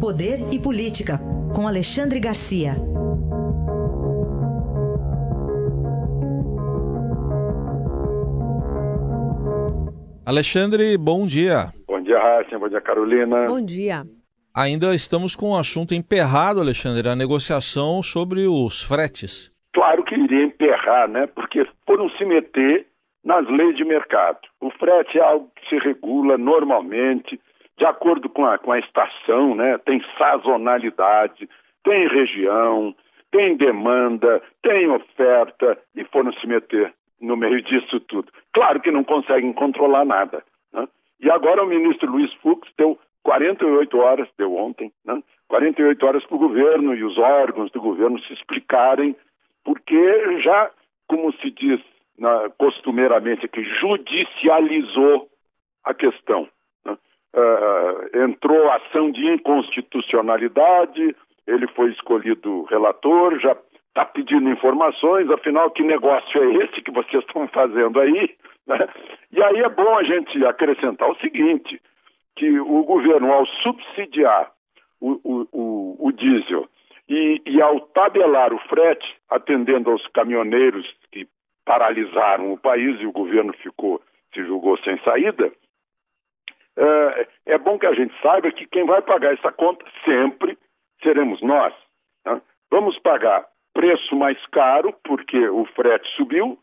Poder e Política, com Alexandre Garcia. Alexandre, bom dia. Bom dia, Raíssa. Bom dia, Carolina. Bom dia. Ainda estamos com o assunto emperrado, Alexandre, a negociação sobre os fretes. Claro que iria emperrar, né? Porque foram se meter nas leis de mercado. O frete é algo que se regula normalmente, de acordo com a, com a estação, né? Tem sazonalidade, tem região, tem demanda, tem oferta e foram se meter no meio disso tudo. Claro que não conseguem controlar nada. Né? E agora o ministro Luiz Fux deu 48 horas, deu ontem, né? 48 horas para o governo e os órgãos do governo se explicarem, porque já, como se diz na, costumeiramente aqui, judicializou a questão uh, entrou ação de inconstitucionalidade, ele foi escolhido relator, já está pedindo informações, afinal, que negócio é esse que vocês estão fazendo aí? Né? E aí é bom a gente acrescentar o seguinte, que o governo, ao subsidiar o, o, o, o diesel e, e, ao tabelar o frete, atendendo aos caminhoneiros que paralisaram o país e o governo ficou, se julgou sem saída, é, é bom que a gente saiba que quem vai pagar essa conta sempre seremos nós. Né? Vamos pagar preço mais caro, porque o frete subiu,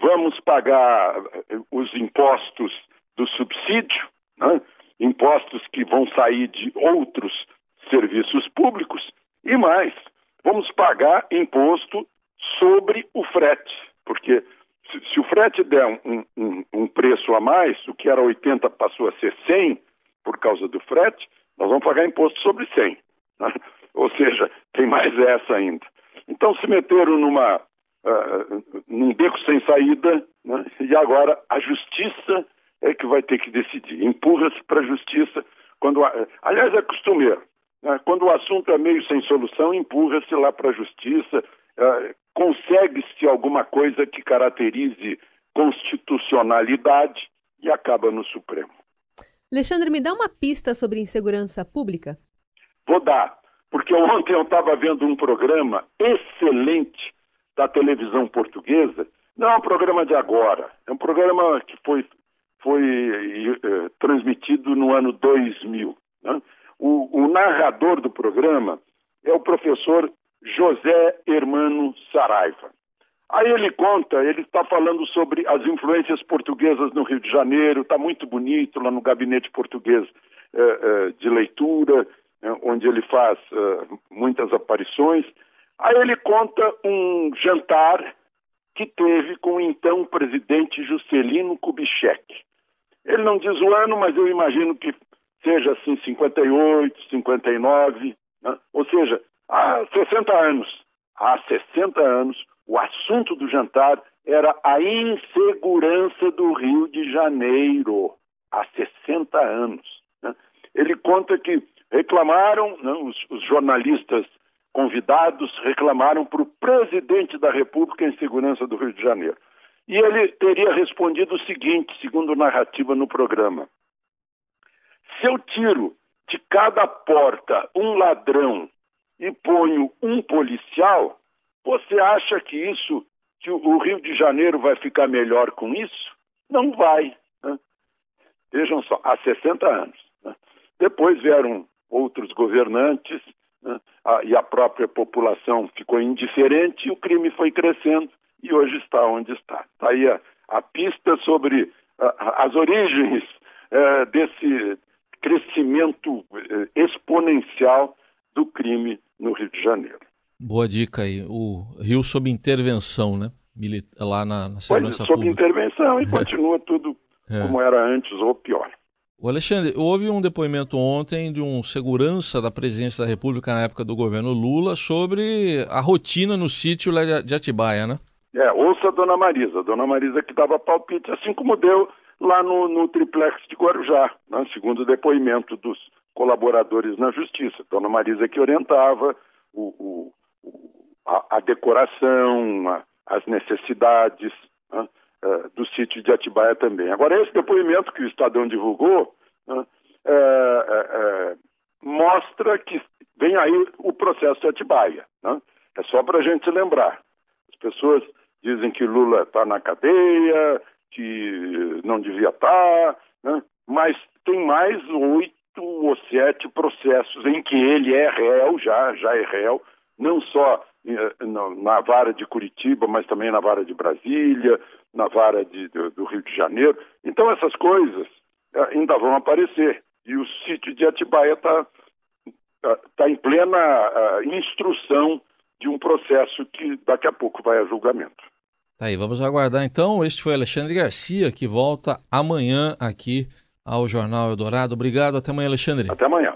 vamos pagar eh, os impostos do subsídio, né? impostos que vão sair de outros serviços públicos, e mais, vamos pagar imposto sobre o frete, porque se, o frete der um, um, um, preço a mais, o que era 80 passou a ser 100 por causa do frete, nós vamos pagar imposto sobre 100. Né? Ou seja, tem mais essa ainda. Então se meteram numa, uh, num beco sem saída né? e agora a justiça é que vai ter que decidir. Empurra-se para a justiça. Quando, aliás, é costumeiro. Né? Quando o assunto é meio sem solução, empurra-se lá para a justiça. Uh, consegue-se alguma coisa que caracterize constitucionalidade e acaba no Supremo. Alexandre, me dá uma pista sobre insegurança pública? Vou dar, porque ontem eu estava vendo um programa excelente da televisão portuguesa. Não é um programa de agora, é um programa que foi, foi eh, transmitido no ano 2000. Né? O, o narrador do programa é o professor José Hermano Saraiva. Aí ele conta, ele está falando sobre as influências portuguesas no Rio de Janeiro, está muito bonito lá no gabinete português eh, eh, de leitura, eh, onde ele faz muitas aparições. Aí ele conta um jantar que teve com o então presidente Juscelino Kubitschek. Ele não diz o ano, mas eu imagino que seja assim 58, 59, né? ou seja, Há 60 anos, há 60 anos, o assunto do jantar era a insegurança do Rio de Janeiro. Há 60 anos. Né? Ele conta que reclamaram, né, os, os jornalistas convidados reclamaram para o presidente da República a insegurança do Rio de Janeiro. E ele teria respondido o seguinte, segundo narrativa no programa: se eu tiro de cada porta um ladrão e ponho um policial, você acha que isso, que o Rio de Janeiro vai ficar melhor com isso? Não vai. Né? Vejam só, há 60 anos. Né? Depois vieram outros governantes né? a, e a própria população ficou indiferente e o crime foi crescendo e hoje está onde está. Está aí a, a pista sobre a, as origens é, desse crescimento é, exponencial do crime no Rio de Janeiro. Boa dica aí. O Rio sob intervenção, né? Milita lá na, na segurança pois, sob pública. intervenção e continua tudo é. como era antes ou pior. O Alexandre, houve um depoimento ontem de um segurança da presidência da República na época do governo Lula sobre a rotina no sítio de Atibaia, né? É, ouça a dona Marisa. Dona Marisa que dava palpite, assim como deu lá no, no triplex de Guarujá, né? segundo o depoimento dos colaboradores na justiça. Dona Marisa que orientava o, o, a, a, decoração, a, as necessidades né, uh, do sítio de Atibaia também. Agora, esse depoimento que o Estadão divulgou né, uh, uh, mostra mostra que vem aí o processo de Atibaia. Né? É só para a gente lembrar. As pessoas dizem que Lula está na cadeia, que não devia estar, tá, né? mas tem mais oito processos em que ele é réu, já, já é réu, não só eh, na vara de Curitiba, mas também na vara de Brasília, na vara de, do Rio de Janeiro. Então essas coisas eh, ainda vão aparecer. E o sítio de Atibaia está tá, tá em plena uh, instrução de um processo que daqui a pouco vai a julgamento. Tá aí, vamos aguardar então. Este foi Alexandre Garcia, que volta amanhã aqui ao Jornal Eldorado. Obrigado, até amanhã, Alexandre. Até amanhã.